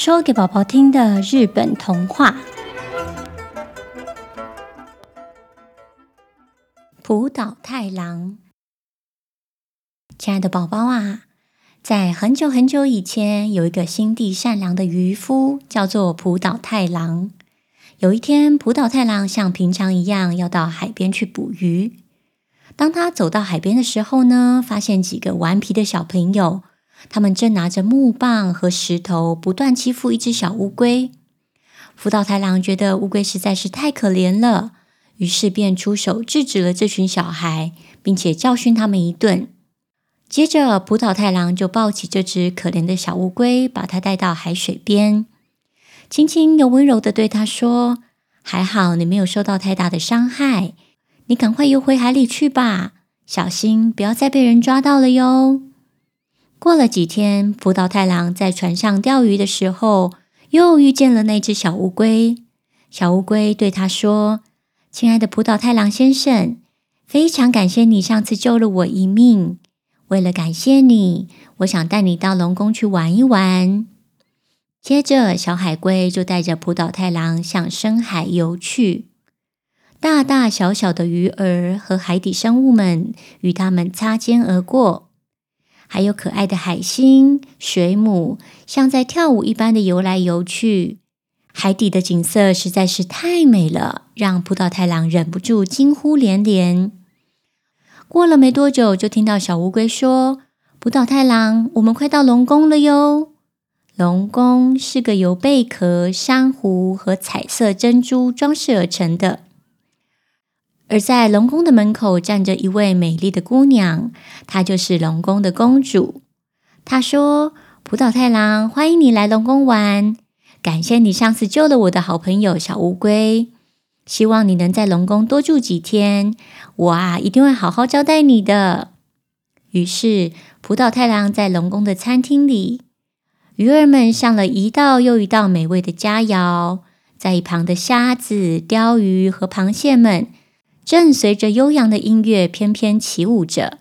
说给宝宝听的日本童话《浦岛太郎》。亲爱的宝宝啊，在很久很久以前，有一个心地善良的渔夫，叫做浦岛太郎。有一天，浦岛太郎像平常一样要到海边去捕鱼。当他走到海边的时候呢，发现几个顽皮的小朋友。他们正拿着木棒和石头，不断欺负一只小乌龟。浦岛太郎觉得乌龟实在是太可怜了，于是便出手制止了这群小孩，并且教训他们一顿。接着，葡岛太郎就抱起这只可怜的小乌龟，把它带到海水边，轻轻又温柔地对它说：“还好你没有受到太大的伤害，你赶快游回海里去吧，小心不要再被人抓到了哟。”过了几天，浦岛太郎在船上钓鱼的时候，又遇见了那只小乌龟。小乌龟对他说：“亲爱的浦岛太郎先生，非常感谢你上次救了我一命。为了感谢你，我想带你到龙宫去玩一玩。”接着，小海龟就带着浦岛太郎向深海游去。大大小小的鱼儿和海底生物们与他们擦肩而过。还有可爱的海星、水母，像在跳舞一般的游来游去。海底的景色实在是太美了，让浦岛太郎忍不住惊呼连连。过了没多久，就听到小乌龟说：“浦岛太郎，我们快到龙宫了哟！龙宫是个由贝壳、珊瑚和彩色珍珠装饰而成的。”而在龙宫的门口站着一位美丽的姑娘，她就是龙宫的公主。她说：“浦岛太郎，欢迎你来龙宫玩，感谢你上次救了我的好朋友小乌龟，希望你能在龙宫多住几天，我啊一定会好好招待你的。”于是，浦岛太郎在龙宫的餐厅里，鱼儿们上了一道又一道美味的佳肴，在一旁的虾子、鲷鱼和螃蟹们。正随着悠扬的音乐翩翩起舞着，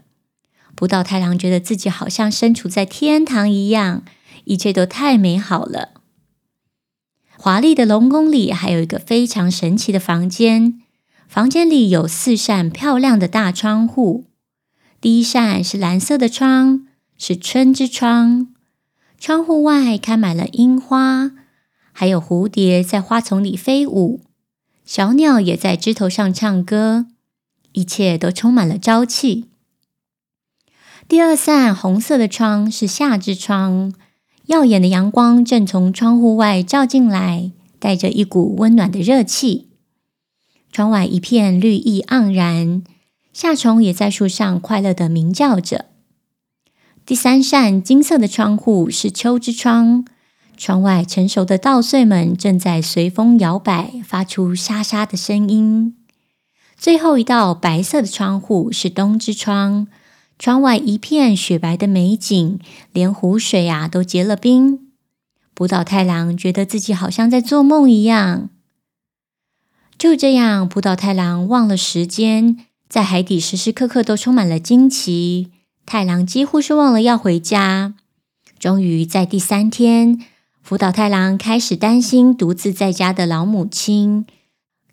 浦岛太郎觉得自己好像身处在天堂一样，一切都太美好了。华丽的龙宫里还有一个非常神奇的房间，房间里有四扇漂亮的大窗户，第一扇是蓝色的窗，是春之窗，窗户外开满了樱花，还有蝴蝶在花丛里飞舞。小鸟也在枝头上唱歌，一切都充满了朝气。第二扇红色的窗是夏之窗，耀眼的阳光正从窗户外照进来，带着一股温暖的热气。窗外一片绿意盎然，夏虫也在树上快乐地鸣叫着。第三扇金色的窗户是秋之窗。窗外成熟的稻穗们正在随风摇摆，发出沙沙的声音。最后一道白色的窗户是冬之窗，窗外一片雪白的美景，连湖水啊都结了冰。浦岛太郎觉得自己好像在做梦一样。就这样，浦岛太郎忘了时间，在海底时时刻刻都充满了惊奇。太郎几乎是忘了要回家。终于在第三天。浦岛太郎开始担心独自在家的老母亲，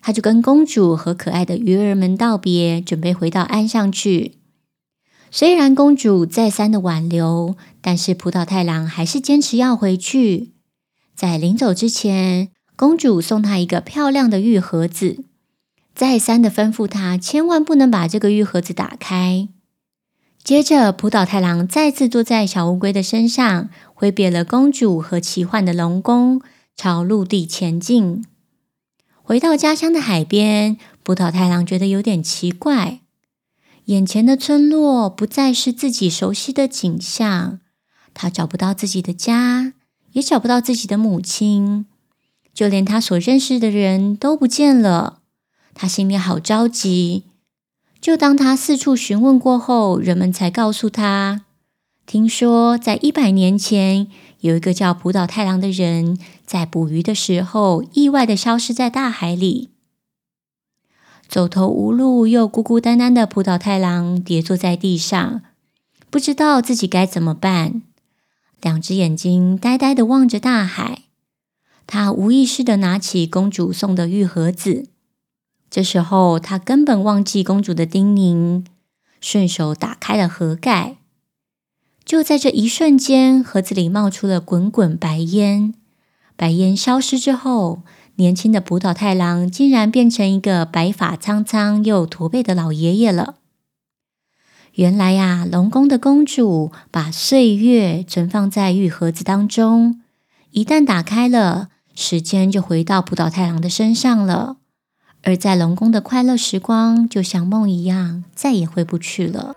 他就跟公主和可爱的鱼儿们道别，准备回到岸上去。虽然公主再三的挽留，但是葡岛太郎还是坚持要回去。在临走之前，公主送他一个漂亮的玉盒子，再三的吩咐他千万不能把这个玉盒子打开。接着，葡岛太郎再次坐在小乌龟的身上，挥别了公主和奇幻的龙宫，朝陆地前进。回到家乡的海边，葡岛太郎觉得有点奇怪，眼前的村落不再是自己熟悉的景象，他找不到自己的家，也找不到自己的母亲，就连他所认识的人都不见了，他心里好着急。就当他四处询问过后，人们才告诉他，听说在一百年前，有一个叫浦岛太郎的人，在捕鱼的时候意外的消失在大海里。走投无路又孤孤单单的浦岛太郎跌坐在地上，不知道自己该怎么办，两只眼睛呆呆的望着大海。他无意识的拿起公主送的玉盒子。这时候，他根本忘记公主的叮咛，顺手打开了盒盖。就在这一瞬间，盒子里冒出了滚滚白烟。白烟消失之后，年轻的浦岛太郎竟然变成一个白发苍苍又驼背的老爷爷了。原来呀，龙宫的公主把岁月存放在玉盒子当中，一旦打开了，时间就回到浦岛太郎的身上了。而在龙宫的快乐时光，就像梦一样，再也回不去了。